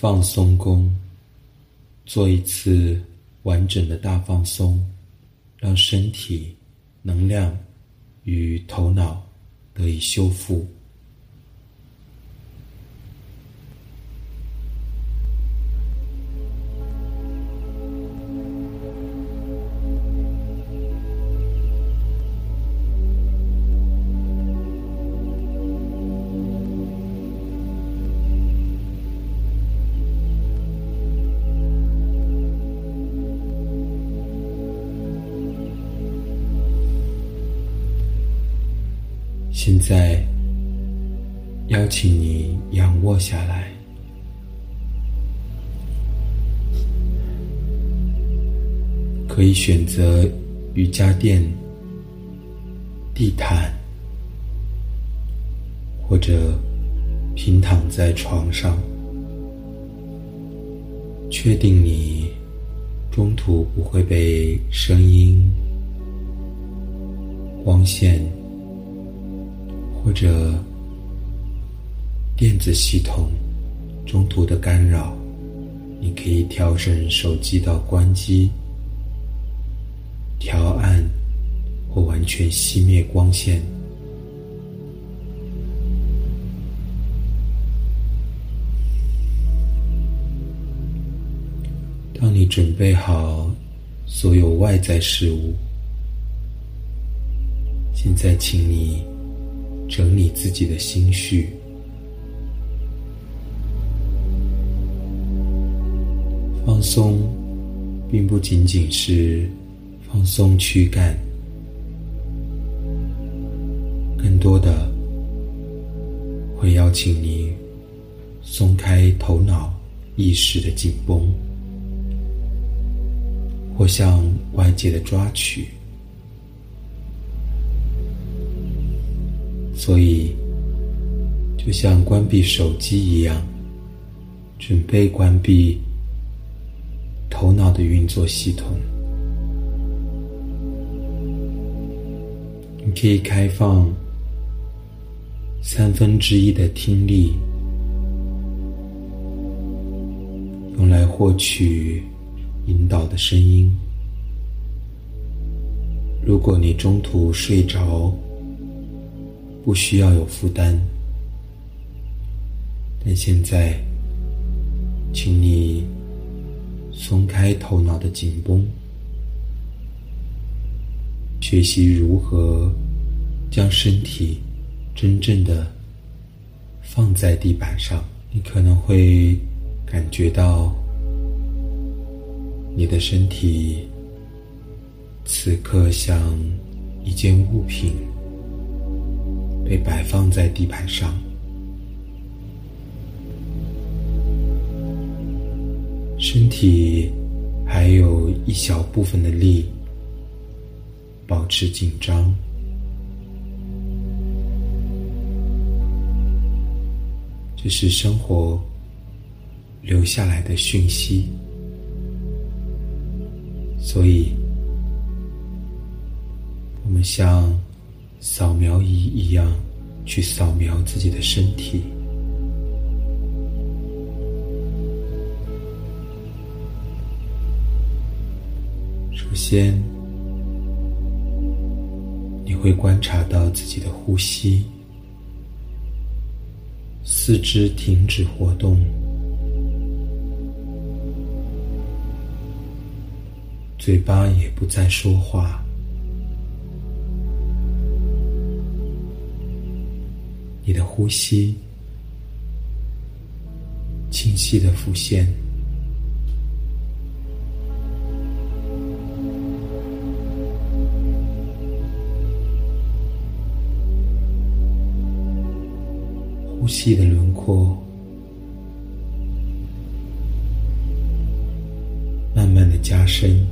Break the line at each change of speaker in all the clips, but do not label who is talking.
放松功，做一次完整的大放松，让身体、能量与头脑得以修复。现在，邀请你仰卧下来，可以选择瑜伽垫、地毯，或者平躺在床上。确定你中途不会被声音、光线。或者电子系统中途的干扰，你可以调整手机到关机、调暗或完全熄灭光线。当你准备好所有外在事物，现在请你。整理自己的心绪，放松，并不仅仅是放松躯干，更多的会邀请你松开头脑意识的紧绷，或向外界的抓取。所以，就像关闭手机一样，准备关闭头脑的运作系统。你可以开放三分之一的听力，用来获取引导的声音。如果你中途睡着，不需要有负担，但现在，请你松开头脑的紧绷，学习如何将身体真正的放在地板上。你可能会感觉到你的身体此刻像一件物品。被摆放在地板上，身体还有一小部分的力保持紧张，这是生活留下来的讯息，所以我们像。扫描仪一样去扫描自己的身体。首先，你会观察到自己的呼吸，四肢停止活动，嘴巴也不再说话。呼吸清晰的浮现，呼吸的轮廓慢慢的加深，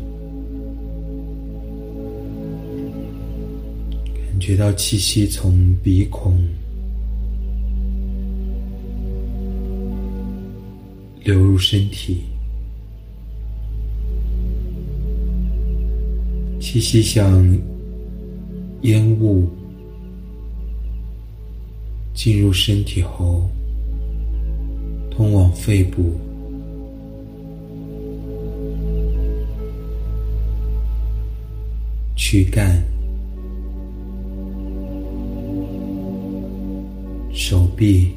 感觉到气息从鼻孔。流入身体。气息像烟雾进入身体后通往肺部。躯干。手臂。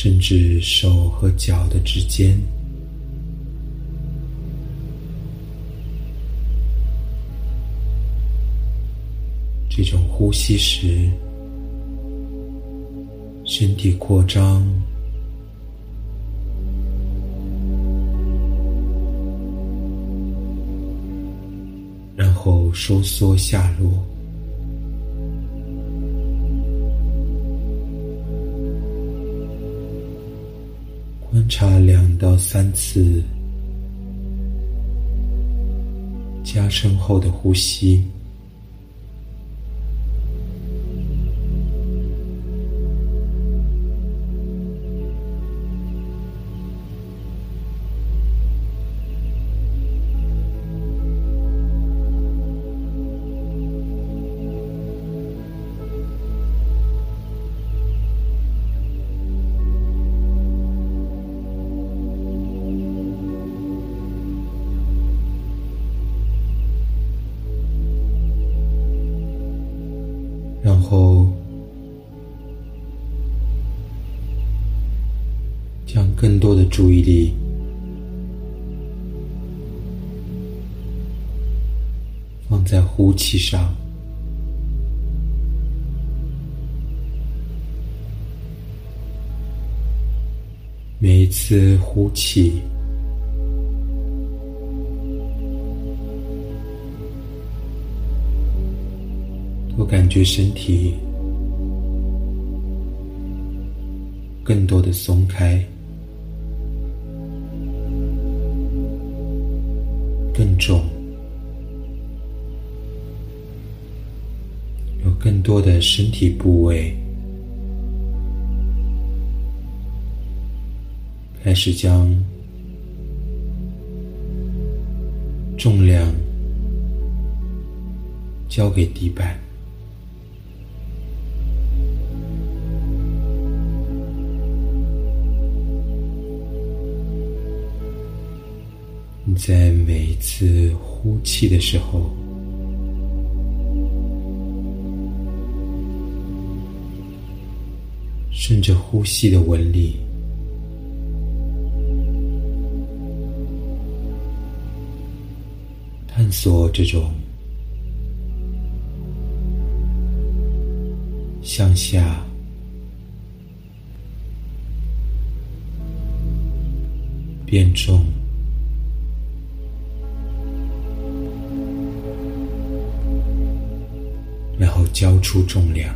甚至手和脚的之间，这种呼吸时，身体扩张，然后收缩下落。差两到三次加深后的呼吸。更多的注意力放在呼气上。每一次呼气都。感觉身体更多的松开，重，有更多的身体部位开始将重量交给地板。在每一次呼气的时候，顺着呼吸的纹理，探索这种向下变重。交出重量。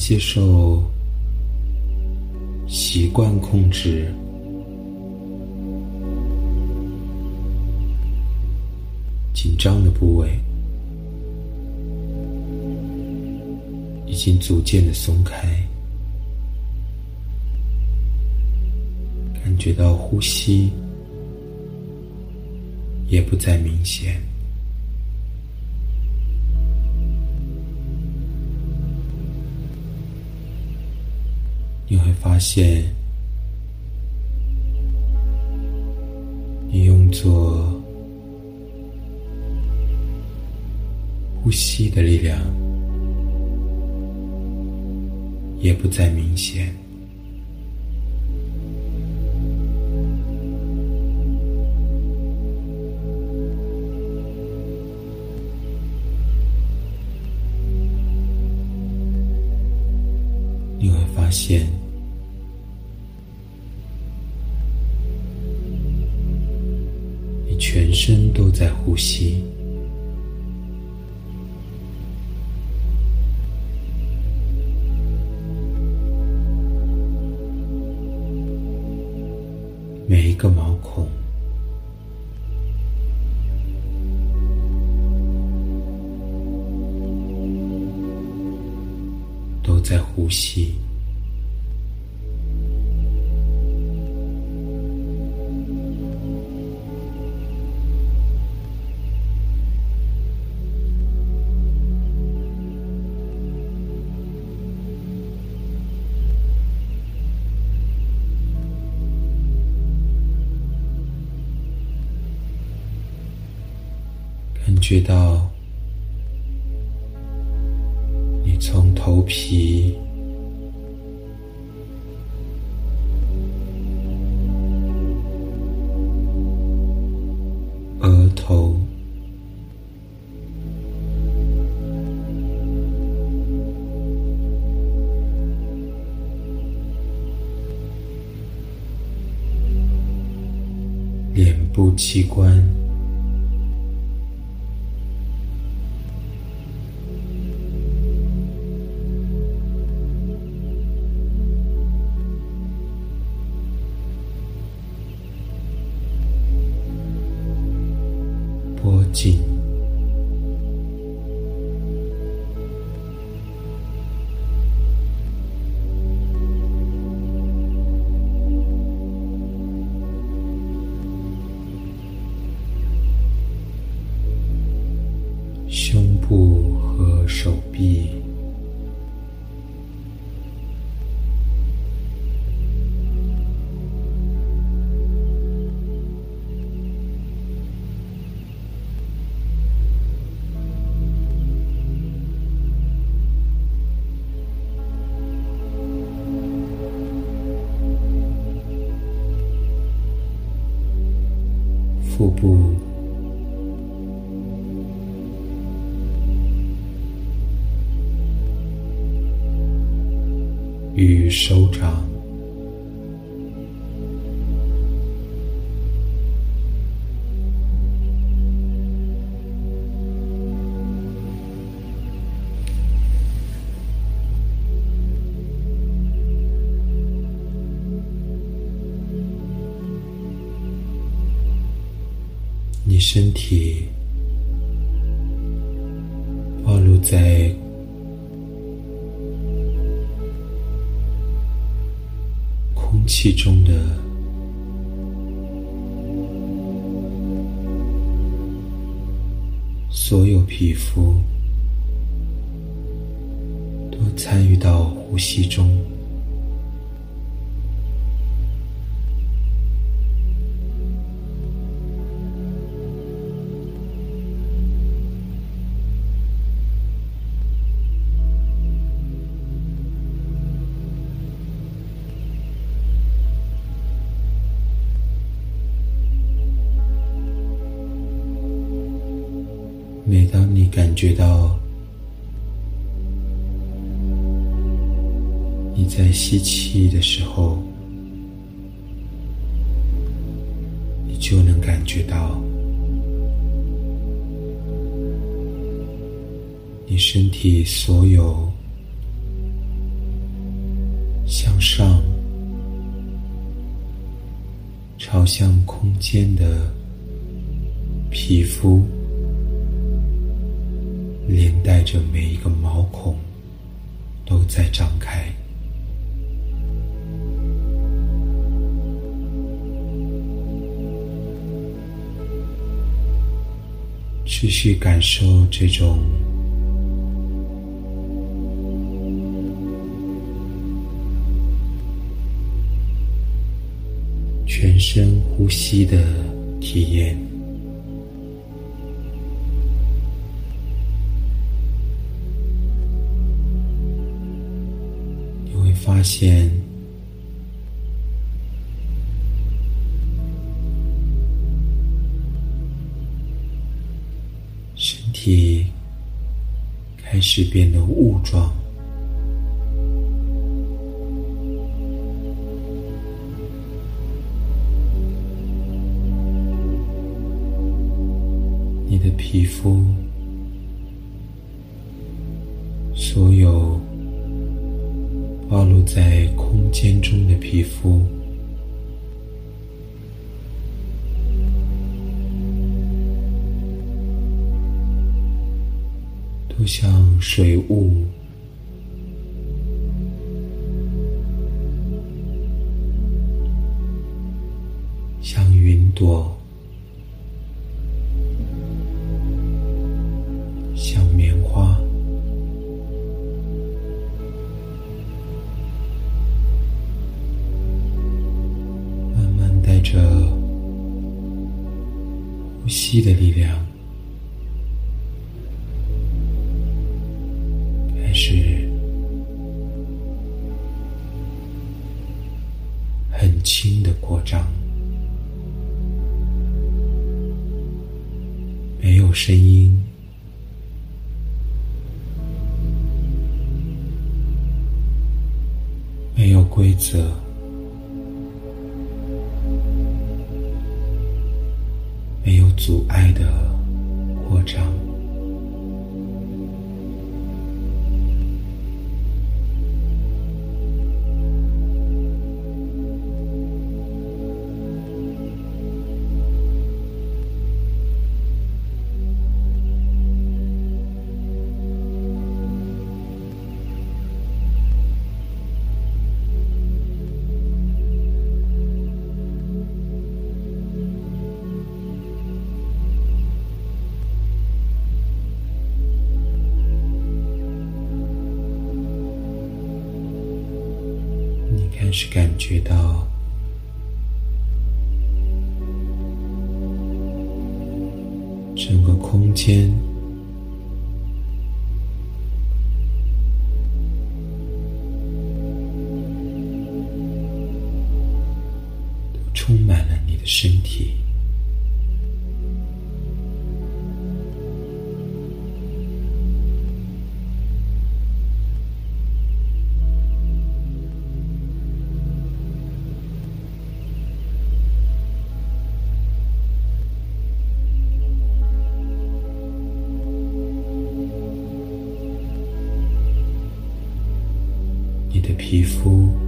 接受习惯控制、紧张的部位，已经逐渐的松开，感觉到呼吸。也不再明显，你会发现，你用作呼吸的力量也不再明显。发现，在呼吸，每一个毛孔都。在呼吸，器官。身体暴露在空气中的所有皮肤都参与到呼吸中。吸气持续感受这种全身呼吸的体验。你会发现开始变得雾状。你的皮肤水雾。扩张。没有声音，没有规则，没有阻碍的扩张。皮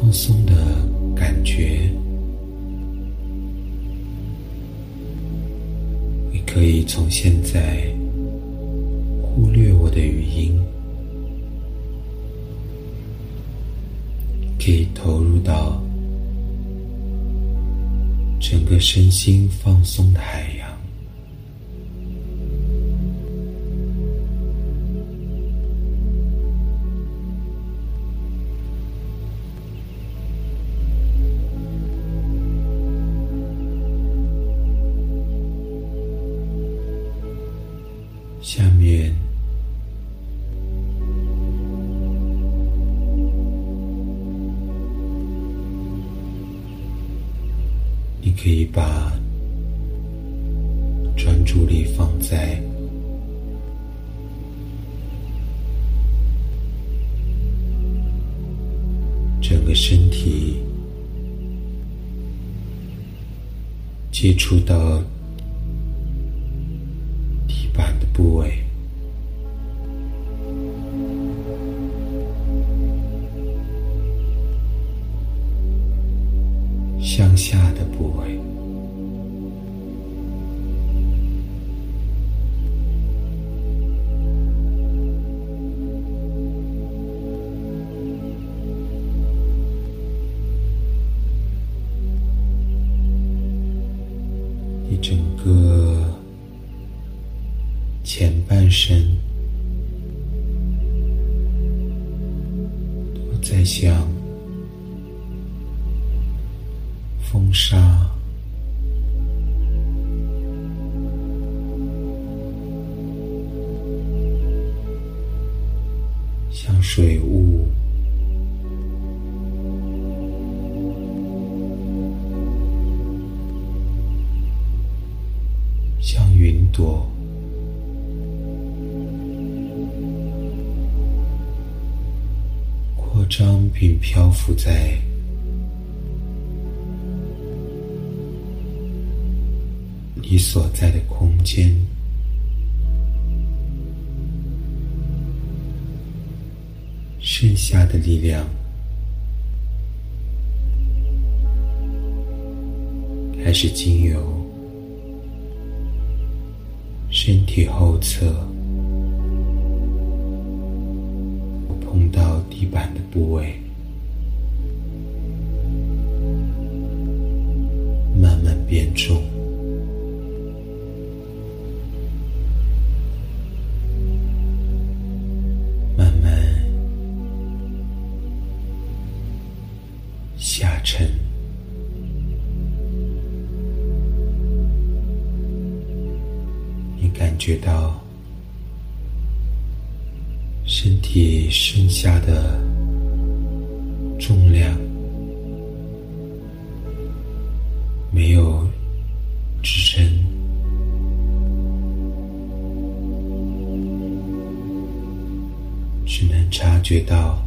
放松的感觉，你可以从现在忽略我的语音，可以投入到整个身心放松的海洋。接整个前半生都在像风沙、是精油。身体后侧碰到地板的部位，慢慢变重，觉到身体剩下的重量没有支撑，只能察觉到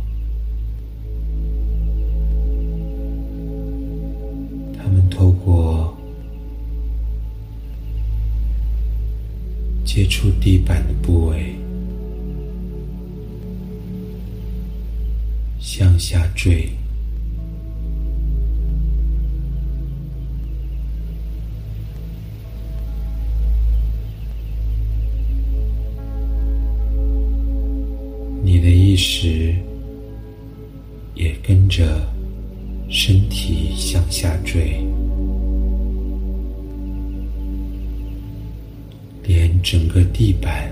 接触地板的部位向下坠，你的意识也跟着身体向下坠。连整个地板、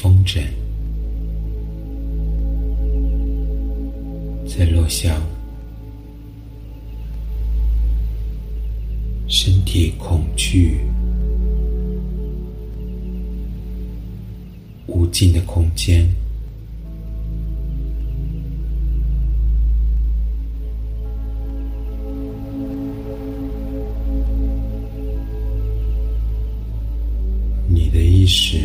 风筝，在落下身体恐惧无尽的空间。你的意识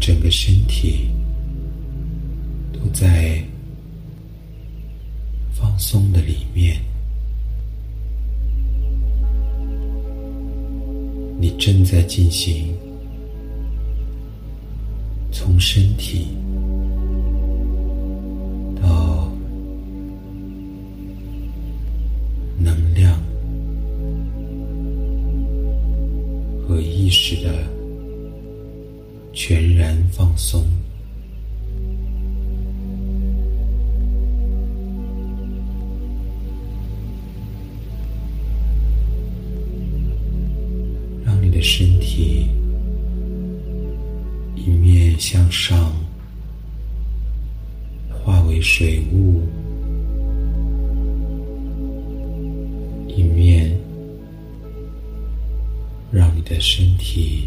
整个身体都在放松的里面。你正在进行从身体到能量和意识的全然放松。让你的身体一面向上化为水雾，一面让你的身体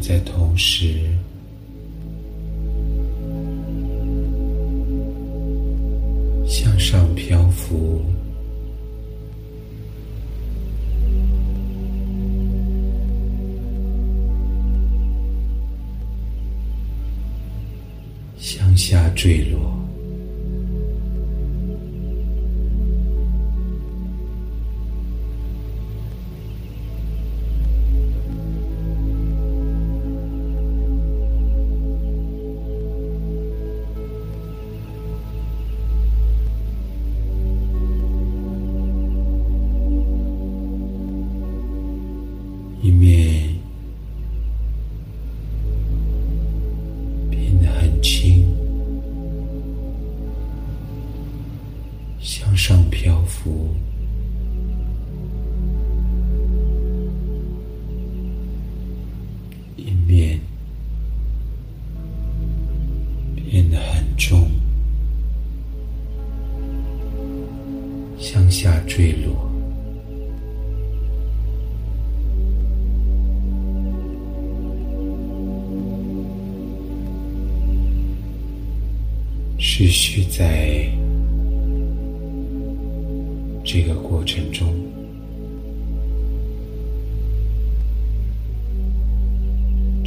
在同时，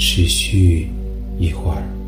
持续一会儿。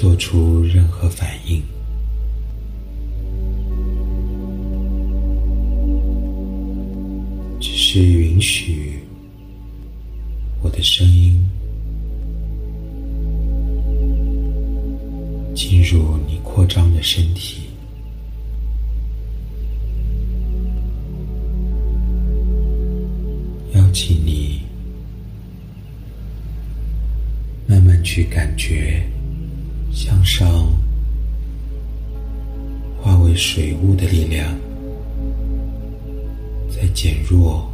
做出任何反应，只是允许我的声音进入你扩张的身体，水雾的力量在减弱，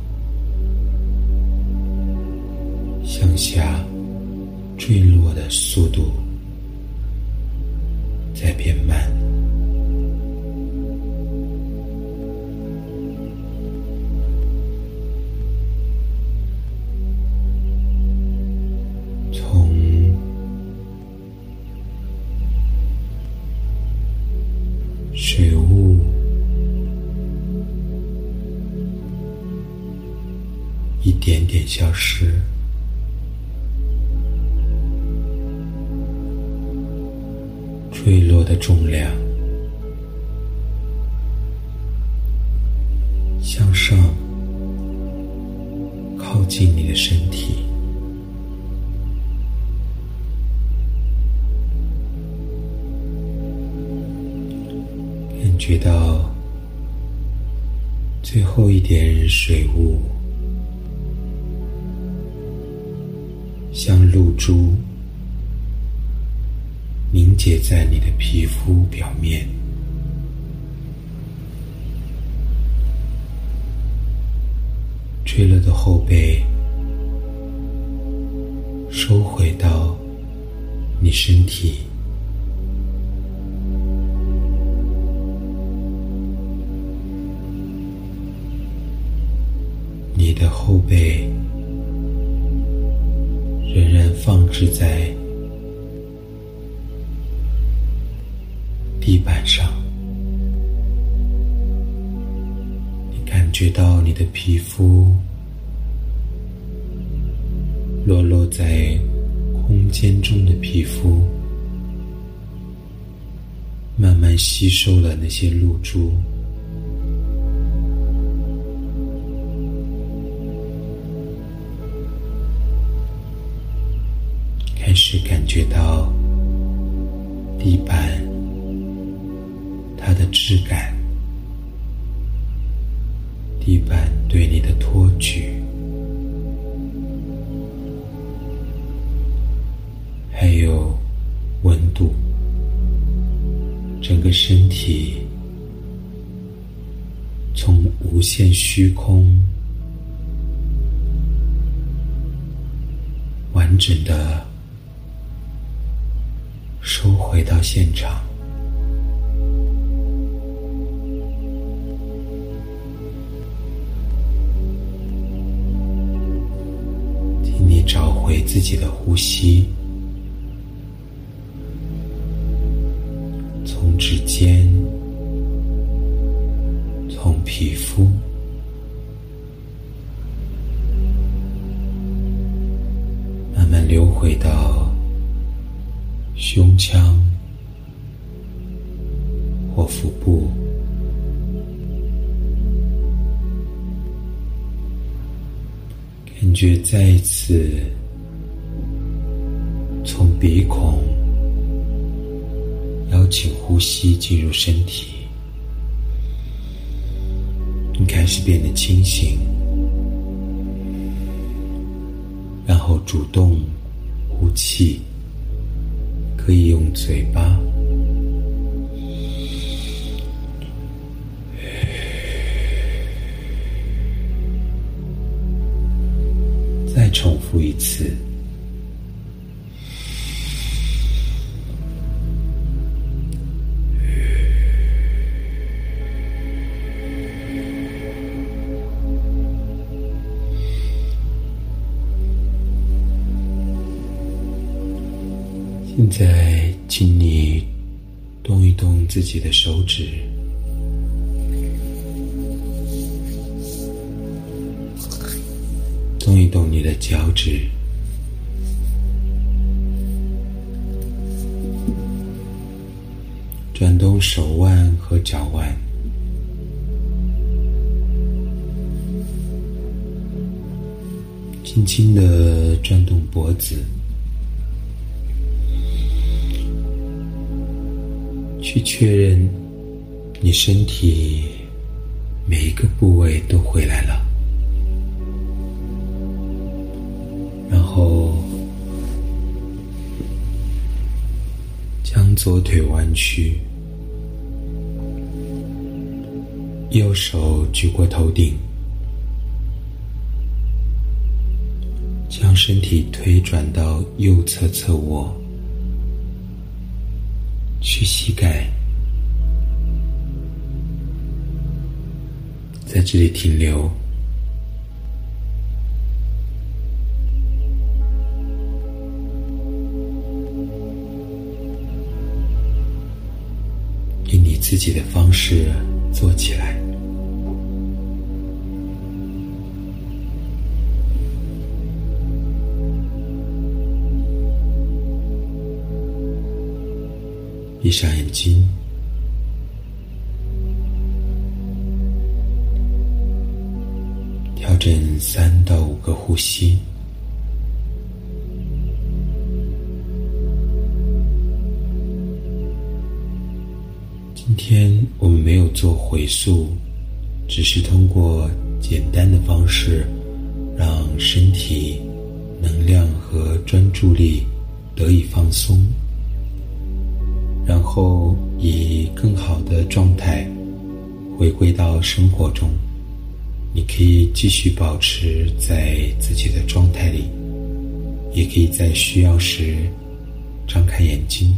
失，坠落的重量。坠落的后背收回到你身体，你的后背。仍然放置在地板上，你感觉到你的皮肤落落在空间中的皮肤，慢慢吸收了那些露珠。开始感觉到地板它的质感，完整的。收回到现场，请你找回自己的呼吸，再一次从鼻孔邀请呼吸进入身体，你开始变得清醒，然后主动呼气。可以用嘴巴，重复一次。现在，请你动一动自己的手指，动你的脚趾，转动手腕和脚腕，轻轻的转动脖子，去确认你身体每一个部位都回来了，左腿弯曲，右手举过头顶，将身体推转到右侧侧卧，去膝盖，在这里停留。自己的方式做起来，闭上眼睛，调整三到五个呼吸。今天我们没有做回溯，只是通过简单的方式，让身体能量和专注力得以放松，然后以更好的状态回归到生活中。你可以继续保持在自己的状态里，也可以在需要时张开眼睛。